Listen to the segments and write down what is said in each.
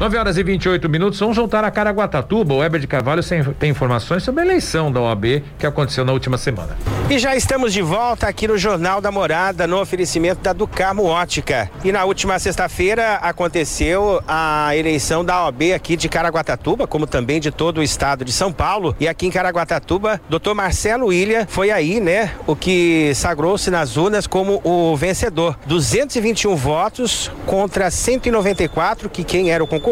9 horas e 28 minutos, vamos voltar a Caraguatatuba. O Weber de Carvalho tem informações sobre a eleição da OAB que aconteceu na última semana. E já estamos de volta aqui no Jornal da Morada, no oferecimento da Ducarmo Ótica. E na última sexta-feira aconteceu a eleição da OAB aqui de Caraguatatuba, como também de todo o estado de São Paulo. E aqui em Caraguatatuba, doutor Marcelo Ilha foi aí, né, o que sagrou-se nas urnas como o vencedor. 221 votos contra 194, que quem era o concorrente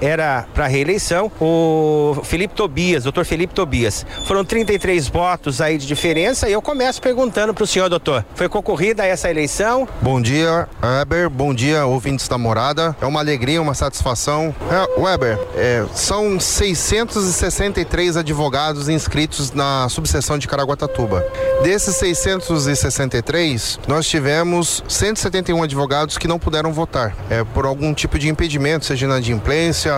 era para reeleição, o Felipe Tobias, doutor Felipe Tobias. Foram 33 votos aí de diferença e eu começo perguntando para o senhor, doutor, foi concorrida essa eleição? Bom dia, Weber, bom dia, ouvintes da morada. É uma alegria, uma satisfação. É, Weber, é, são 663 advogados inscritos na subseção de Caraguatatuba. Desses 663, nós tivemos 171 advogados que não puderam votar é, por algum tipo de impedimento, seja inadimplência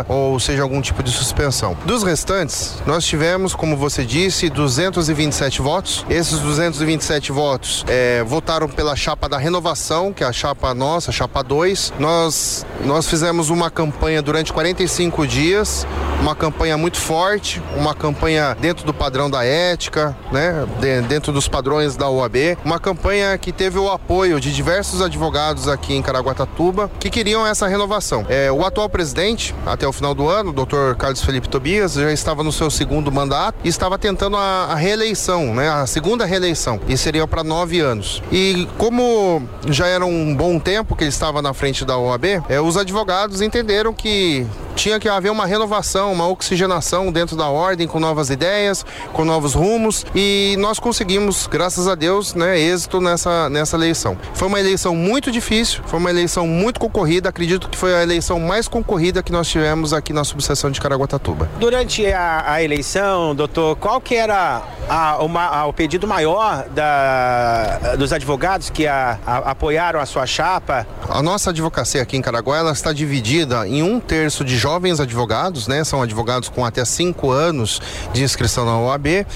ou seja algum tipo de suspensão. Dos restantes, nós tivemos, como você disse, 227 votos. Esses 227 votos é, votaram pela chapa da renovação, que é a chapa nossa, a chapa 2. Nós, nós fizemos uma campanha durante 45 dias, uma campanha muito forte, uma campanha dentro do padrão da ética, né, dentro dos padrões da OAB, uma campanha que teve o apoio de diversos advogados aqui em Caraguatatuba que queriam essa renovação. É, o atual presidente, até o final do ano, o doutor Carlos Felipe Tobias, já estava no seu segundo mandato e estava tentando a, a reeleição, né, a segunda reeleição, e seria para nove anos. E como já era um bom tempo que ele estava na frente da OAB, é, os advogados entenderam que tinha que haver uma renovação, uma oxigenação dentro da ordem, com novas ideias, com novos rumos, e nós conseguimos, graças a Deus, né, êxito nessa, nessa eleição. Foi uma eleição muito difícil, foi uma eleição muito concorrida, acredito que foi a eleição mais concorrida que nós tivemos aqui na subseção de Caraguatatuba. Durante a, a eleição, doutor, qual que era a, uma, a, o pedido maior da, dos advogados que apoiaram a sua chapa? A nossa advocacia aqui em Caraguá, ela está dividida em um terço de jovens advogados, né? São advogados com até cinco anos de inscrição na OAB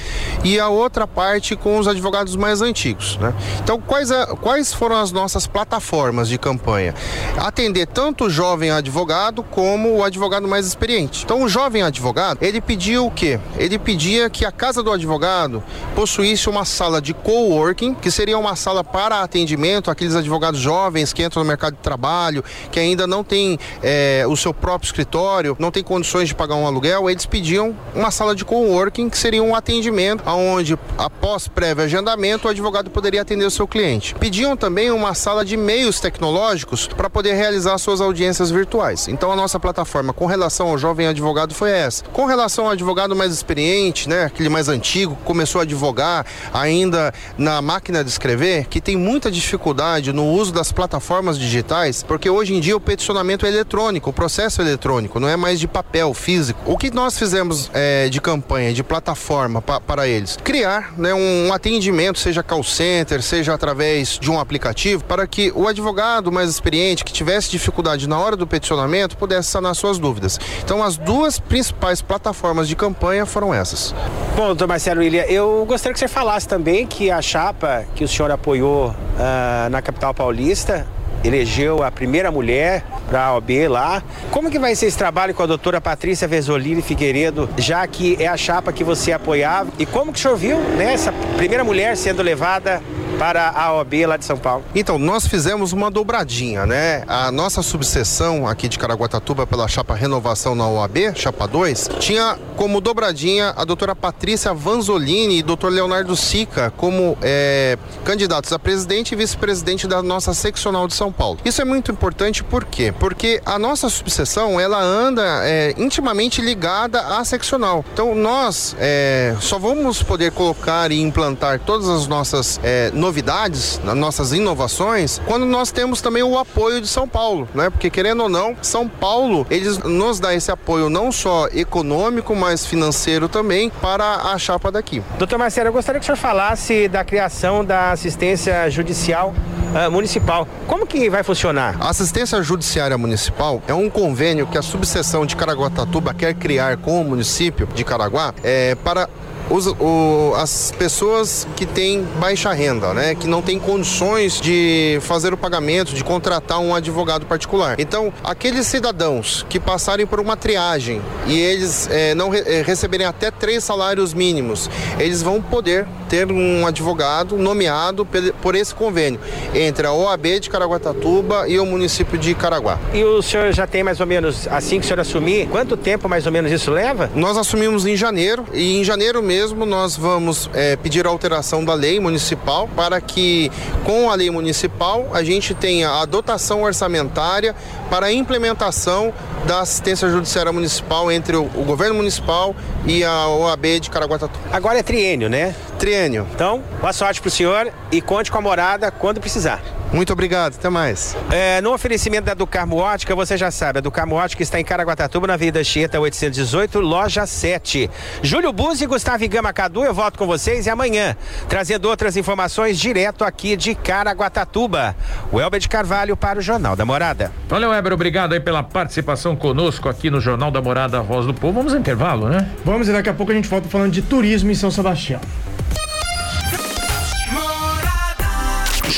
e a outra parte com os advogados mais antigos, né? Então, quais, a, quais foram as nossas plataformas de campanha? Atender tanto o jovem advogado como o advogado mais experiente. Então, o jovem advogado, ele pediu o quê? Ele pedia que a casa do advogado possuísse uma sala de coworking, que seria uma sala para atendimento àqueles advogados jovens que entram no mercado de trabalho, que ainda não tem é, o seu próprio escritório escritório, não tem condições de pagar um aluguel, eles pediam uma sala de coworking, que seria um atendimento onde, após prévio agendamento, o advogado poderia atender o seu cliente. Pediam também uma sala de meios tecnológicos para poder realizar suas audiências virtuais. Então a nossa plataforma com relação ao jovem advogado foi essa. Com relação ao advogado mais experiente, né, aquele mais antigo, começou a advogar ainda na máquina de escrever, que tem muita dificuldade no uso das plataformas digitais, porque hoje em dia o peticionamento é eletrônico, o processo é eletrônico eletrônico, não é mais de papel físico. O que nós fizemos é, de campanha, de plataforma pa, para eles? Criar né, um, um atendimento, seja call center, seja através de um aplicativo, para que o advogado mais experiente, que tivesse dificuldade na hora do peticionamento, pudesse sanar suas dúvidas. Então, as duas principais plataformas de campanha foram essas. Bom, doutor Marcelo Ilha, eu gostaria que você falasse também que a chapa que o senhor apoiou uh, na capital paulista elegeu a primeira mulher para a OB lá. Como que vai ser esse trabalho com a doutora Patrícia Vesolini Figueiredo, já que é a chapa que você apoiava? E como que senhor viu né, essa primeira mulher sendo levada para a OAB lá de São Paulo? Então, nós fizemos uma dobradinha, né? A nossa subseção aqui de Caraguatatuba pela chapa Renovação na OAB, chapa 2, tinha como dobradinha a doutora Patrícia Vanzolini e doutor Leonardo Sica como é, candidatos a presidente e vice-presidente da nossa seccional de São Paulo. Isso é muito importante por quê? Porque a nossa subseção, ela anda é, intimamente ligada à seccional. Então, nós é, só vamos poder colocar e implantar todas as nossas é, novidades, nas nossas inovações, quando nós temos também o apoio de São Paulo, né? Porque querendo ou não, São Paulo, eles nos dá esse apoio não só econômico, mas financeiro também para a chapa daqui. Doutor Marcelo, eu gostaria que o senhor falasse da criação da assistência judicial uh, municipal. Como que vai funcionar? A assistência judiciária municipal é um convênio que a subseção de Caraguatatuba quer criar com o município de Caraguá é, para os, o, as pessoas que têm baixa renda, né? Que não têm condições de fazer o pagamento, de contratar um advogado particular. Então, aqueles cidadãos que passarem por uma triagem e eles é, não re, é, receberem até três salários mínimos, eles vão poder ter um advogado nomeado por esse convênio entre a OAB de Caraguatatuba e o município de Caraguá. E o senhor já tem mais ou menos, assim que o senhor assumir, quanto tempo mais ou menos isso leva? Nós assumimos em janeiro e em janeiro mesmo nós vamos é, pedir a alteração da lei municipal para que com a lei municipal a gente tenha a dotação orçamentária para a implementação da assistência judiciária municipal entre o, o governo municipal e a OAB de Caraguatatuba. Agora é triênio, né? Triênio. Então, boa sorte pro senhor e conte com a morada quando precisar. Muito obrigado, até mais. É, no oferecimento da Ducarmo Ótica, você já sabe, a Ducarmo Ótica está em Caraguatatuba, na Avenida Chieta 818, loja 7. Júlio Buzzi e Gustavo Gama Cadu, eu volto com vocês e amanhã, trazendo outras informações direto aqui de Caraguatatuba. O Elber de Carvalho para o Jornal da Morada. Valeu, Elber, obrigado aí pela participação conosco aqui no Jornal da Morada, Voz do Povo. Vamos ao intervalo, né? Vamos e daqui a pouco a gente volta falando de turismo em São Sebastião.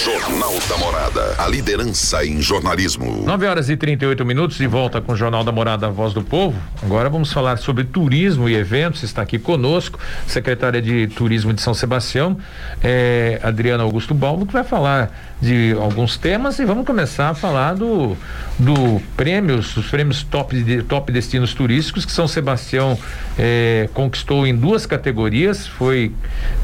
Jornal da Morada. A liderança em jornalismo. 9 horas e 38 minutos, de volta com o Jornal da Morada, a Voz do Povo. Agora vamos falar sobre turismo e eventos. Está aqui conosco, secretária de Turismo de São Sebastião, é, Adriana Augusto Balbo, que vai falar de alguns temas e vamos começar a falar do, do prêmios, dos prêmios top, de, top destinos turísticos que São Sebastião é, conquistou em duas categorias, foi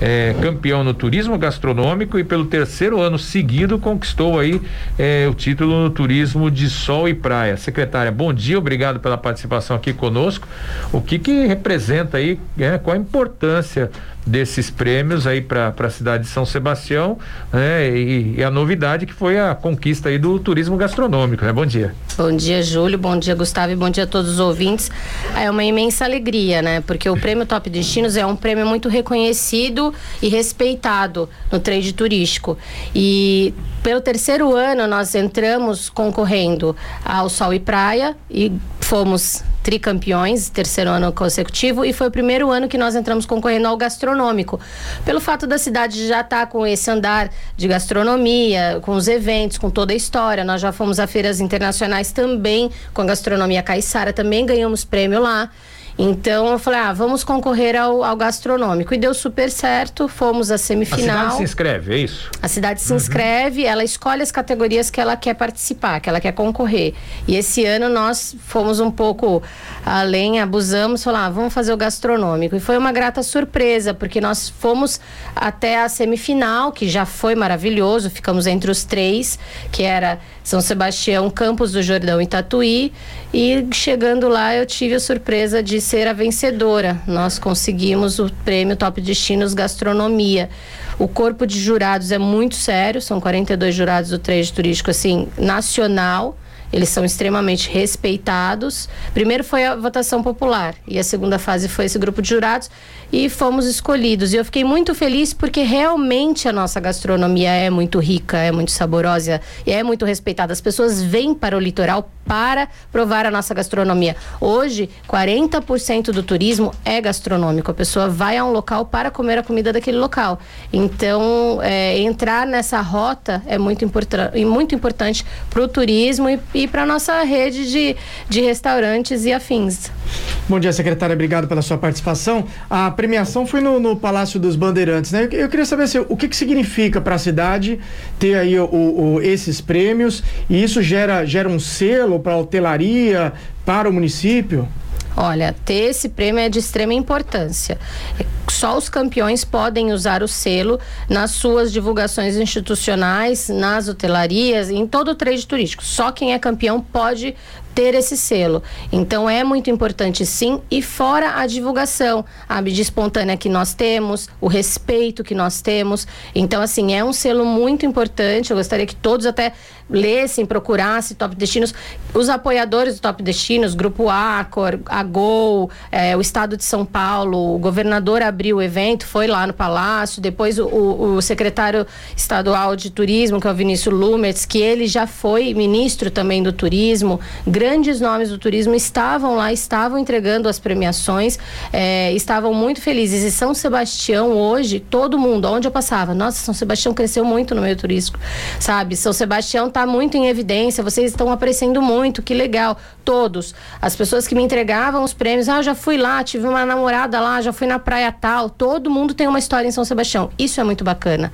é, campeão no turismo gastronômico e pelo terceiro ano seguido conquistou aí é, o título no turismo de sol e praia. Secretária, bom dia, obrigado pela participação aqui conosco. O que que representa aí, é, qual a importância desses prêmios aí para a cidade de São Sebastião, né? E, e, a novidade que foi a conquista aí do turismo gastronômico, né? Bom dia. Bom dia, Júlio, bom dia, Gustavo e bom dia a todos os ouvintes. É uma imensa alegria, né? Porque o prêmio Top Destinos é um prêmio muito reconhecido e respeitado no trade turístico. E pelo terceiro ano nós entramos concorrendo ao Sol e Praia e fomos tricampeões, terceiro ano consecutivo, e foi o primeiro ano que nós entramos concorrendo ao gastronômico. Pelo fato da cidade já estar tá com esse andar de gastronomia, com os eventos, com toda a história. Nós já fomos a feiras internacionais também, com a gastronomia caiçara, também ganhamos prêmio lá. Então eu falei, ah, vamos concorrer ao, ao gastronômico. E deu super certo, fomos à semifinal. A cidade se inscreve, é isso? A cidade se uhum. inscreve, ela escolhe as categorias que ela quer participar, que ela quer concorrer. E esse ano nós fomos um pouco além, abusamos, falar, ah, vamos fazer o gastronômico. E foi uma grata surpresa, porque nós fomos até a semifinal, que já foi maravilhoso, ficamos entre os três, que era São Sebastião, Campos do Jordão e Tatuí. E chegando lá, eu tive a surpresa de ser a vencedora. Nós conseguimos o prêmio Top Destinos Gastronomia. O corpo de jurados é muito sério, são 42 jurados do trade turístico assim nacional. Eles são extremamente respeitados. Primeiro foi a votação popular e a segunda fase foi esse grupo de jurados e fomos escolhidos. E eu fiquei muito feliz porque realmente a nossa gastronomia é muito rica, é muito saborosa e é muito respeitada. As pessoas vêm para o litoral para provar a nossa gastronomia. Hoje, 40% do turismo é gastronômico. A pessoa vai a um local para comer a comida daquele local. Então, é, entrar nessa rota é muito, importan muito importante para o turismo e, e para a nossa rede de, de restaurantes e afins. Bom dia, secretária. Obrigado pela sua participação. A premiação foi no, no Palácio dos Bandeirantes, né? Eu, eu queria saber assim, o que, que significa para a cidade ter aí o, o, esses prêmios e isso gera, gera um selo para a hotelaria, para o município? Olha, ter esse prêmio é de extrema importância. Só os campeões podem usar o selo nas suas divulgações institucionais, nas hotelarias, em todo o trade turístico. Só quem é campeão pode ter esse selo. Então é muito importante sim, e fora a divulgação, a mídia espontânea que nós temos, o respeito que nós temos. Então, assim, é um selo muito importante. Eu gostaria que todos até lessem, procurassem Top Destinos. Os apoiadores do Top Destinos, Grupo Acor, a Gol, é, o Estado de São Paulo, o governador abrir o evento, foi lá no Palácio, depois o, o, secretário estadual de turismo, que é o Vinícius Lumertz, que ele já foi ministro também do turismo, grandes nomes do turismo estavam lá, estavam entregando as premiações, é, estavam muito felizes. E São Sebastião hoje, todo mundo, onde eu passava, nossa, São Sebastião cresceu muito no meio turístico, sabe? São Sebastião está muito em evidência, vocês estão aparecendo muito, que legal. Todos. As pessoas que me entregavam os prêmios, ah, eu já fui lá, tive uma namorada lá, já fui na praia tal. Todo mundo tem uma história em São Sebastião. Isso é muito bacana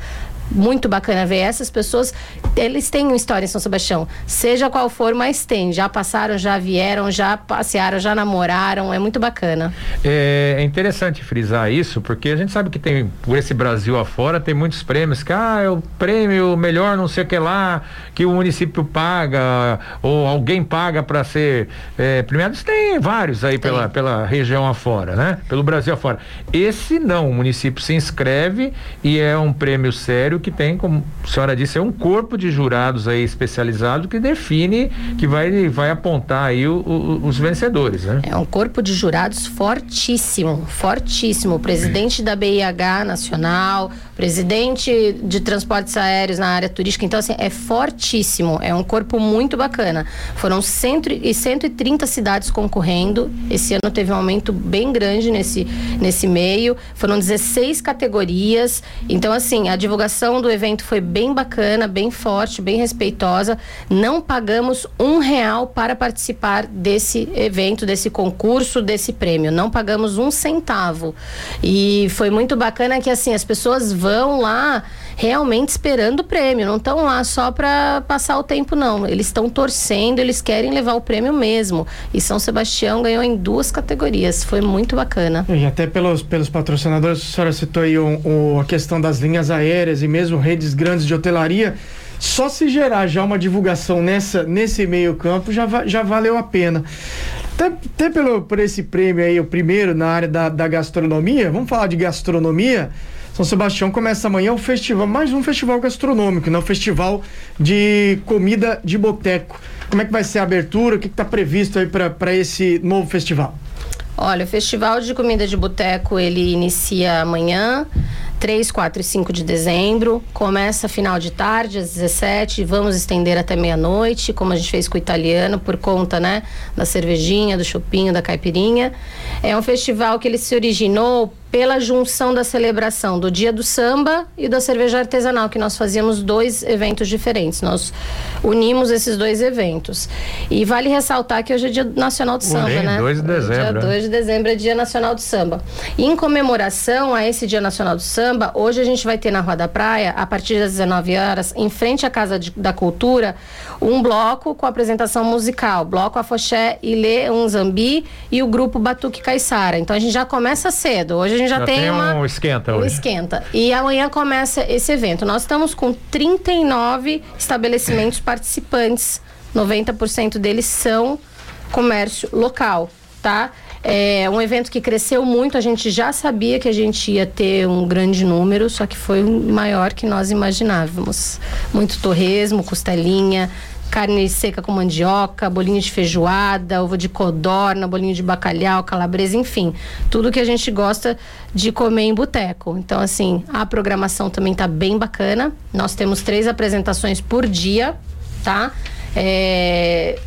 muito bacana ver essas pessoas. Eles têm uma história em São Sebastião, seja qual for, mas tem. Já passaram, já vieram, já passearam, já namoraram. É muito bacana. É, é interessante frisar isso, porque a gente sabe que tem, por esse Brasil afora, tem muitos prêmios que, ah, é o prêmio melhor não sei o que lá, que o município paga, ou alguém paga para ser é, premiado. Tem vários aí pela, pela região afora, né? Pelo Brasil afora. Esse não, o município se inscreve e é um prêmio sério que tem, como a senhora disse, é um corpo de jurados aí especializado que define, que vai, vai apontar aí o, o, os vencedores, né? É um corpo de jurados fortíssimo, fortíssimo. O presidente da BIH nacional, presidente de transportes aéreos na área turística. Então, assim, é fortíssimo. É um corpo muito bacana. Foram cento e 130 cidades concorrendo. Esse ano teve um aumento bem grande nesse, nesse meio. Foram 16 categorias. Então, assim, a divulgação do evento foi bem bacana, bem forte, bem respeitosa. Não pagamos um real para participar desse evento, desse concurso, desse prêmio. Não pagamos um centavo. E foi muito bacana que, assim, as pessoas vão lá realmente esperando o prêmio, não estão lá só para passar o tempo, não. Eles estão torcendo, eles querem levar o prêmio mesmo. E São Sebastião ganhou em duas categorias, foi muito bacana. E até pelos, pelos patrocinadores, a senhora citou aí o, o, a questão das linhas aéreas e mesmo redes grandes de hotelaria. Só se gerar já uma divulgação nessa, nesse meio campo já, já valeu a pena. Até, até pelo, por esse prêmio aí, o primeiro na área da, da gastronomia, vamos falar de gastronomia. São Sebastião começa amanhã o festival, mais um festival gastronômico, né? O festival de comida de boteco. Como é que vai ser a abertura? O que está previsto aí para esse novo festival? Olha, o Festival de Comida de Boteco, ele inicia amanhã, 3, 4 e 5 de dezembro. Começa final de tarde, às 17 vamos estender até meia-noite, como a gente fez com o italiano, por conta, né, da cervejinha, do chopinho, da caipirinha. É um festival que ele se originou pela junção da celebração do Dia do Samba e da cerveja artesanal, que nós fazíamos dois eventos diferentes. Nós unimos esses dois eventos. E vale ressaltar que hoje é Dia Nacional do Samba, Unem, né? 2 de dezembro. Dia 2 de dezembro é Dia Nacional do Samba. E em comemoração a esse Dia Nacional do Samba, hoje a gente vai ter na Rua da Praia, a partir das 19 horas, em frente à Casa de, da Cultura, um bloco com apresentação musical, bloco Afoxé e Lê um Zambi e o grupo Batuque Caiçara. Então a gente já começa cedo. Hoje gente já, já tem, tem uma, um esquenta um hoje. esquenta. E amanhã começa esse evento. Nós estamos com 39 estabelecimentos participantes. 90% deles são comércio local, tá? É um evento que cresceu muito, a gente já sabia que a gente ia ter um grande número, só que foi maior que nós imaginávamos. Muito torresmo, costelinha, carne seca com mandioca, bolinho de feijoada, ovo de codorna, bolinho de bacalhau, calabresa, enfim, tudo que a gente gosta de comer em boteco. Então, assim, a programação também tá bem bacana. Nós temos três apresentações por dia, tá? É...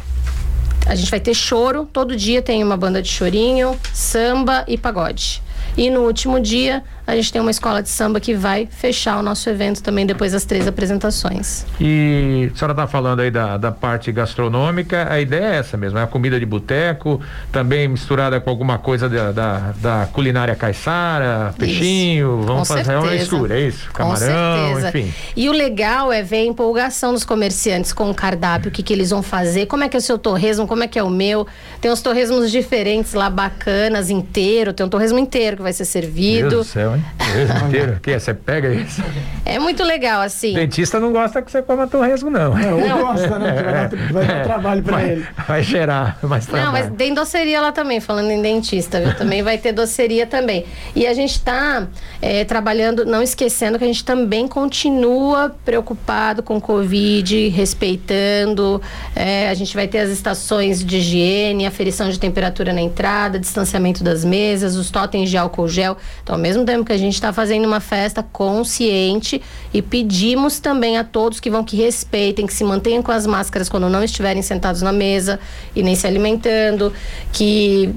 A gente vai ter choro, todo dia tem uma banda de chorinho, samba e pagode. E no último dia, a gente tem uma escola de samba que vai fechar o nosso evento também depois das três apresentações. E a senhora está falando aí da, da parte gastronômica, a ideia é essa mesmo, é a comida de boteco, também misturada com alguma coisa da, da, da culinária caiçara, peixinho, isso. vamos com fazer certeza. uma mistura, é isso? Camarão, enfim. E o legal é ver a empolgação dos comerciantes com o cardápio, o que, que eles vão fazer, como é que é o seu torresmo, como é que é o meu. Tem uns torresmos diferentes lá, bacanas, inteiro, tem um torresmo inteiro que vai ser servido. Meu Deus do céu, hein? Torresmo inteiro. que Você pega isso? É muito legal, assim. Dentista não gosta que você coma torresmo, não. É, ou gosta, né? vai, dar, vai dar trabalho pra vai, ele. Vai gerar mais trabalho. Não, mas tem doceria lá também, falando em dentista, viu? Também vai ter doceria também. E a gente tá é, trabalhando, não esquecendo que a gente também continua preocupado com Covid, respeitando. É, a gente vai ter as estações de higiene, aferição de temperatura na entrada, distanciamento das mesas, os totens de álcool álcool gel. Então, ao mesmo tempo que a gente está fazendo uma festa consciente e pedimos também a todos que vão que respeitem, que se mantenham com as máscaras quando não estiverem sentados na mesa e nem se alimentando, que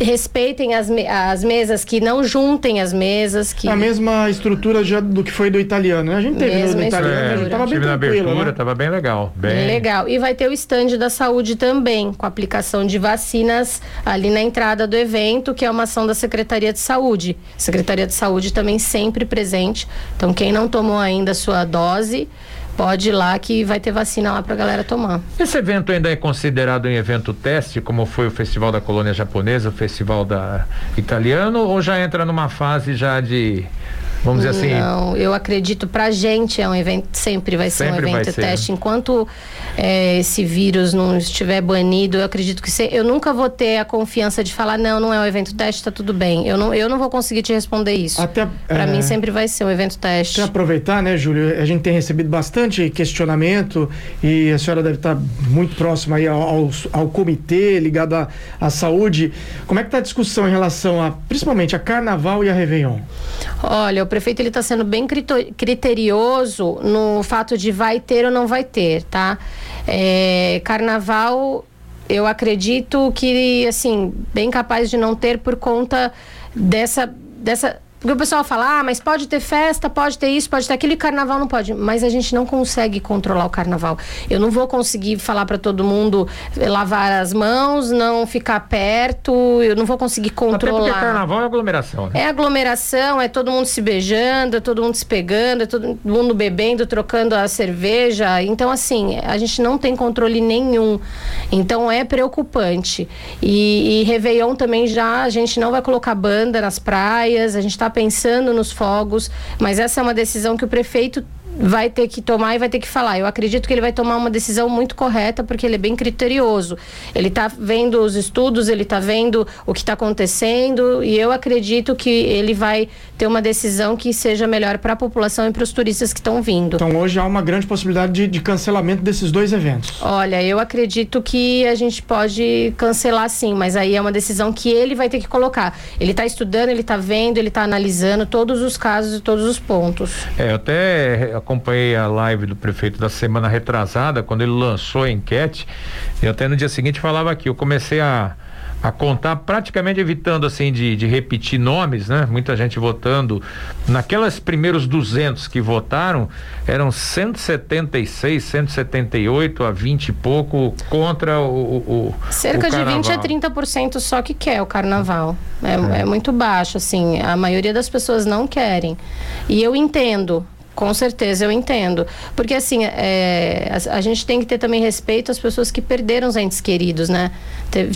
respeitem as, me as mesas, que não juntem as mesas. Que... A mesma estrutura já do que foi do italiano. né? A gente teve no do italiano, É, a gente tava bem na tranquilo, abertura, né? tava bem legal. Bem... Legal. E vai ter o stand da saúde também, com aplicação de vacinas ali na entrada do evento, que é uma ação da Secretaria de Saúde. Secretaria de Saúde também sempre presente. Então, quem não tomou ainda a sua dose, pode ir lá que vai ter vacina lá pra galera tomar. Esse evento ainda é considerado um evento teste, como foi o Festival da Colônia Japonesa, o Festival da Italiano, ou já entra numa fase já de, vamos dizer assim, Não, eu acredito pra gente é um evento, sempre vai ser Sempre um evento ser, teste. Enquanto é, esse vírus não estiver banido, eu acredito que se, eu nunca vou ter a confiança de falar, não, não é um evento teste, tá tudo bem. Eu não, eu não vou conseguir te responder isso. Até, Pra é, mim sempre vai ser um evento teste. Até aproveitar, né, Júlio? A gente tem recebido bastante questionamento e a senhora deve estar muito próxima aí ao, ao, ao comitê ligado à, à saúde. Como é que está a discussão em relação a, principalmente, a Carnaval e a Réveillon? Olha, o prefeito ele está sendo bem criterioso no fato de vai ter ou não vai ter, tá? É, carnaval, eu acredito que, assim, bem capaz de não ter por conta dessa, dessa porque o pessoal fala, ah, mas pode ter festa, pode ter isso, pode ter aquilo, e carnaval não pode. Mas a gente não consegue controlar o carnaval. Eu não vou conseguir falar para todo mundo eh, lavar as mãos, não ficar perto, eu não vou conseguir até controlar. porque carnaval é aglomeração, né? É aglomeração, é todo mundo se beijando, é todo mundo se pegando, é todo mundo bebendo, trocando a cerveja. Então, assim, a gente não tem controle nenhum. Então, é preocupante. E, e Réveillon também já, a gente não vai colocar banda nas praias, a gente está pensando nos fogos, mas essa é uma decisão que o prefeito vai ter que tomar e vai ter que falar. Eu acredito que ele vai tomar uma decisão muito correta, porque ele é bem criterioso. Ele está vendo os estudos, ele está vendo o que está acontecendo, e eu acredito que ele vai ter uma decisão que seja melhor para a população e para os turistas que estão vindo. Então hoje há uma grande possibilidade de, de cancelamento desses dois eventos. Olha, eu acredito que a gente pode cancelar sim, mas aí é uma decisão que ele vai ter que colocar. Ele está estudando, ele está vendo, ele está analisando todos os casos e todos os pontos. É, eu até acompanhei a live do prefeito da semana retrasada, quando ele lançou a enquete, e até no dia seguinte falava aqui, eu comecei a, a contar, praticamente evitando assim de, de repetir nomes, né? Muita gente votando. Naquelas primeiros 200 que votaram, eram 176, 178 a 20 e pouco contra o. o Cerca o de 20 a carnaval. 30% só que quer o carnaval. É, é muito baixo, assim. A maioria das pessoas não querem. E eu entendo. Com certeza, eu entendo. Porque, assim, é, a, a gente tem que ter também respeito às pessoas que perderam os entes queridos, né?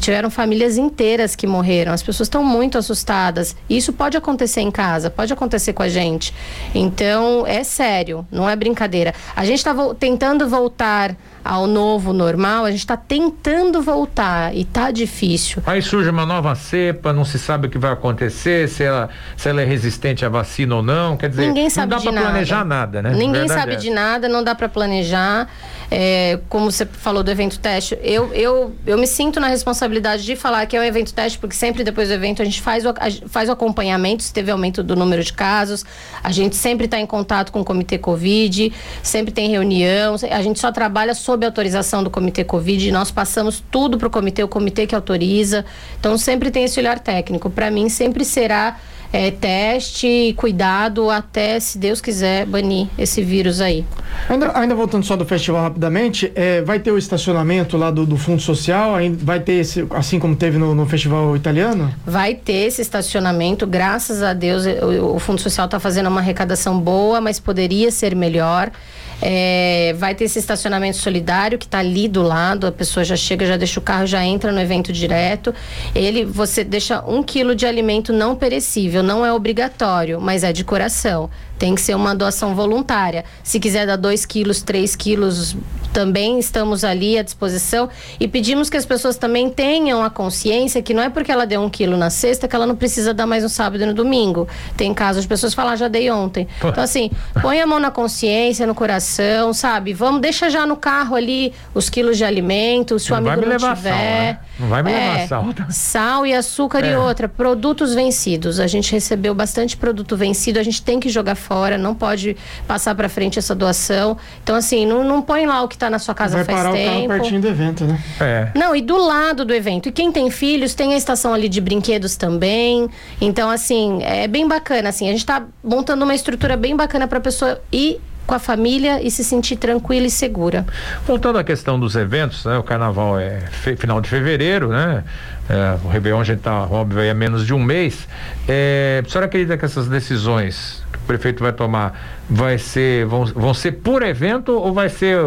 Tiveram famílias inteiras que morreram. As pessoas estão muito assustadas. Isso pode acontecer em casa, pode acontecer com a gente. Então, é sério, não é brincadeira. A gente está tentando voltar ao novo normal, a gente está tentando voltar e tá difícil. Aí surge uma nova cepa, não se sabe o que vai acontecer, se ela, se ela é resistente à vacina ou não. Quer dizer, Ninguém sabe não dá para planejar nada, né? Ninguém Verdade sabe é de nada, não dá para planejar. É, como você falou do evento teste, eu, eu, eu me sinto na responsabilidade de falar que é um evento teste, porque sempre depois do evento a gente faz o, a faz o acompanhamento, se teve aumento do número de casos, a gente sempre está em contato com o Comitê Covid, sempre tem reunião, a gente só trabalha sob autorização do Comitê Covid, nós passamos tudo para o comitê, o comitê que autoriza, então sempre tem esse olhar técnico. Para mim, sempre será é, teste e cuidado até, se Deus quiser, banir esse vírus aí. Ainda, ainda voltando só do festival rapidamente, é, vai ter o estacionamento lá do, do Fundo Social, vai ter esse, assim como teve no, no festival italiano? Vai ter esse estacionamento, graças a Deus, o, o Fundo Social está fazendo uma arrecadação boa, mas poderia ser melhor. É, vai ter esse estacionamento solidário que está ali do lado, a pessoa já chega, já deixa o carro, já entra no evento direto. Ele, você deixa um quilo de alimento não perecível, não é obrigatório, mas é de coração. Tem que ser uma doação voluntária. Se quiser dar dois quilos, três quilos, também estamos ali à disposição e pedimos que as pessoas também tenham a consciência que não é porque ela deu um quilo na sexta que ela não precisa dar mais no sábado e no domingo. Tem casos de pessoas falar, ah, já dei ontem. Então, assim, põe a mão na consciência, no coração, sabe? Vamos, deixa já no carro ali os quilos de alimento, se o amigo não levar tiver. sal, né? Não vai me levar É, sal. Sal e açúcar e É. outra. Produtos vencidos. A gente recebeu bastante produto vencido, a gente tem que jogar fora, não pode passar para frente essa doação. Então, assim, não, não põe lá o que está na sua casa Vai faz parar o carro tempo. pertinho do evento, né? É. Não, e do lado do evento. E quem tem filhos, tem a estação ali de brinquedos também. Então, assim, é bem bacana. Assim, a gente tá montando uma estrutura bem bacana para a pessoa ir com a família e se sentir tranquila e segura. Voltando à questão dos eventos, né? O carnaval é final de fevereiro, né? É, o Réveillon a gente tá, óbvio, é menos de um mês. É, a senhora acredita que essas decisões que o prefeito vai tomar vai ser, vão, vão ser por evento ou vai ser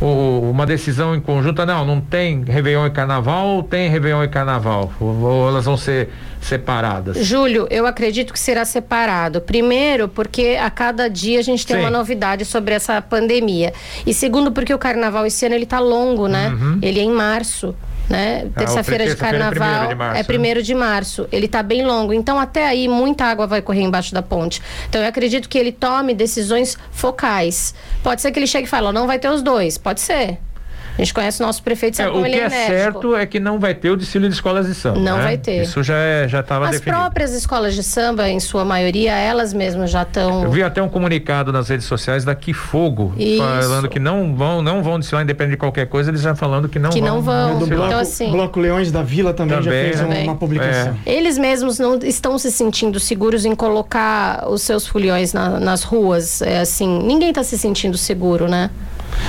o- uma decisão em conjunta? Não, não tem Réveillon e Carnaval ou tem Réveillon e Carnaval? Ou, ou elas vão ser separadas? Júlio, eu acredito que será separado. Primeiro, porque a cada dia a gente tem Sim. uma novidade sobre essa pandemia. E segundo, porque o carnaval esse ano ele tá longo, né? Ele é em março. Né? Terça-feira de Uhum. terça-feira é carnaval primeiro de é né? primeiro de março. Ele tá bem longo. Então, até aí, muita água vai correr embaixo da ponte. Então, eu acredito que ele tome decisões focais. Pode ser que ele chegue e fale, não vai ter os dois. Pode ser. A gente conhece o nosso prefeito, É, sabe o como que ele é, é enérgico. certo é que não vai ter o desfile de escolas de samba. Não né? vai ter. Isso já é, já estava As definido. próprias escolas de samba, em sua maioria, elas mesmas já estão. Eu vi até um comunicado nas redes sociais da Que Fogo, Isso. falando que não vão, não vão desfilar, independente de qualquer coisa, eles já falando que não Que vão. não vão. Do Então, bloco, assim- bloco Leões da Vila também, Também, já fez também. uma publicação. Eles mesmos não estão se sentindo seguros em colocar os seus foliões na- nas ruas. É assim, ninguém está se sentindo seguro, né?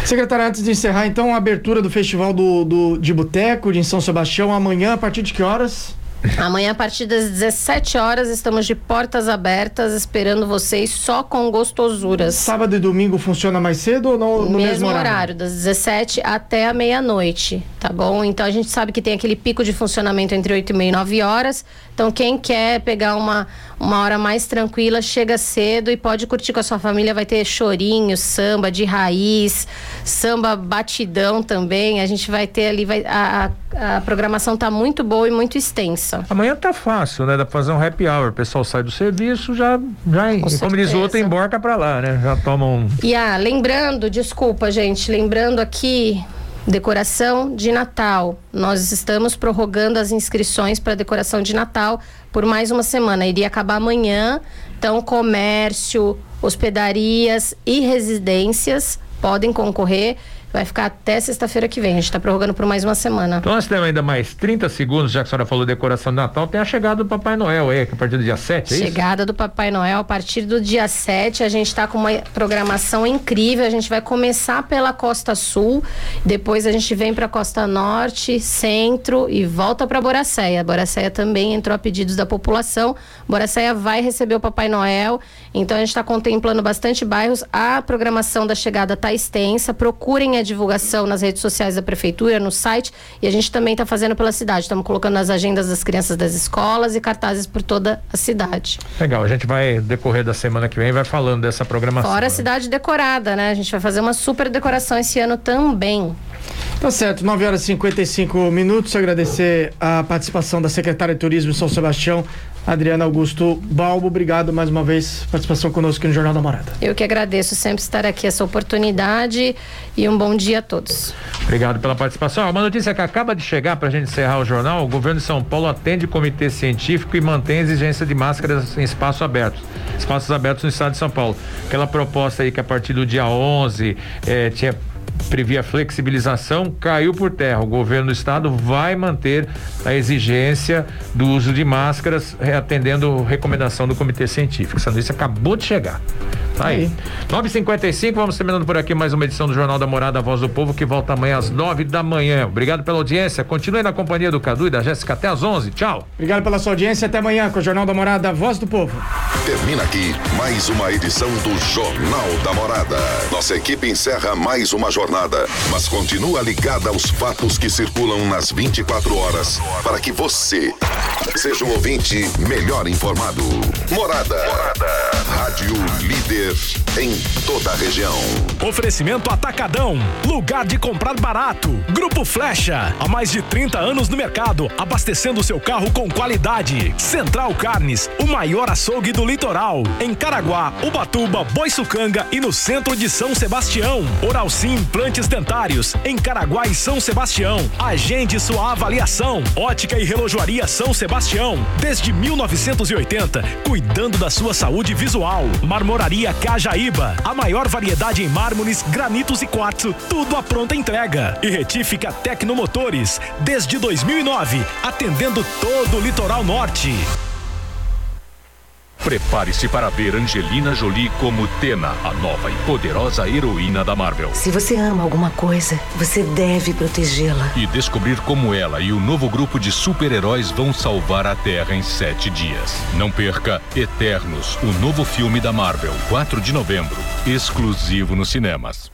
Secretário, antes de encerrar, então, a abertura do Festival do, do- de Boteco de São Sebastião, amanhã, a partir de que horas? Amanhã, a partir das 17 horas, estamos de portas abertas, esperando vocês só com gostosuras. Sábado e domingo funciona mais cedo ou no, no mesmo, horário? das 17 até a meia-noite, tá bom? Então a gente sabe que tem aquele pico de funcionamento entre 8 e meia e 9 horas. Então quem quer pegar uma, uma hora mais tranquila, chega cedo e pode curtir com a sua família. Vai ter chorinho, samba de raiz, samba batidão também. A gente vai ter ali, vai, a, a, a programação tá muito boa e muito extensa. Amanhã tá fácil, né? Dá pra fazer um happy hour. O pessoal sai do serviço, já, já Com como diz o outro, emborca pra lá, né? Já tomam um. E ah, lembrando, desculpa, gente, lembrando aqui decoração de Natal. Nós estamos prorrogando as inscrições para decoração de Natal por mais uma semana. Iria acabar amanhã. Então, comércio, hospedarias e residências podem concorrer. Vai ficar até sexta-feira que vem. A gente está prorrogando por mais uma semana. Então nós temos ainda mais 30 segundos, já que a senhora falou decoração de Natal, tem a chegada do Papai Noel aí, que a partir do dia 7, é isso? Chegada do Papai Noel a partir do dia 7. A gente está com uma programação incrível. A gente vai começar pela Costa Sul, depois a gente vem para Costa Norte, Centro e volta para Boracéia. Boracéia também entrou a pedidos da população. Boracéia vai receber o Papai Noel. Então a gente está contemplando bastante bairros. A programação da chegada está extensa. Procurem a divulgação nas redes sociais da prefeitura, no site. E a gente também está fazendo pela cidade. Estamos colocando nas agendas das crianças das escolas e cartazes por toda a cidade. Legal, a gente vai, decorrer da semana que vem, vai falando dessa programação. Fora a né? cidade decorada, né? A gente vai fazer uma super decoração esse ano também. Tá certo, 9 horas e 55 minutos. Agradecer a participação da secretária de Turismo São Sebastião, Adriana Augusto Balbo. Obrigado mais uma vez pela participação conosco aqui no Jornal da Morada. Eu que agradeço sempre estar aqui, essa oportunidade e um bom dia a todos. Obrigado pela participação. Uma notícia que acaba de chegar para a gente encerrar o jornal: o governo de São Paulo atende comitê científico e mantém a exigência de máscaras em espaços abertos, espaços abertos no estado de São Paulo. Aquela proposta aí que a partir do dia 11 eh, tinha previa flexibilização caiu por terra. O governo do estado vai manter a exigência do uso de máscaras, atendendo recomendação do comitê científico. Essa notícia acabou de chegar. Tá aí. 9h55, vamos terminando por aqui mais uma edição do Jornal da Morada, a Voz do Povo, que volta amanhã às 9 da manhã. Obrigado pela audiência. Continue na companhia do Cadu e da Jéssica até às 11. Tchau. Obrigado pela sua audiência. Até amanhã com o Jornal da Morada, Voz do Povo. Termina aqui mais uma edição do Jornal da Morada. Nossa equipe encerra mais uma jornada, mas continua ligada aos fatos que circulam nas 24 horas para que você seja um ouvinte melhor informado. Morada. Morada. Rádio líder em toda a região. Oferecimento Atacadão. Lugar de comprar barato. Grupo Flecha. Há mais de 30 anos no mercado, abastecendo seu carro com qualidade. Central Carnes. O maior açougue do litoral. Em Caraguá, Ubatuba, Boiçucanga e no centro de São Sebastião. Oral Sim Implantes Dentários. Em Caraguá e São Sebastião. Agende sua avaliação. Ótica e relojoaria São Sebastião. Desde 1980, cuidando da sua saúde visual. Marmoraria Cajaíba. A maior variedade em mármores, granitos e quartzo. Tudo à pronta entrega. E retífica Tecnomotores. Desde 2009, atendendo todo o litoral norte. Prepare-se para ver Angelina Jolie como Tena, a nova e poderosa heroína da Marvel. Se você ama alguma coisa, você deve protegê-la. E descobrir como ela e o novo grupo de super-heróis vão salvar a Terra em sete dias. Não perca Eternos, o novo filme da Marvel, 4 de novembro, exclusivo nos cinemas.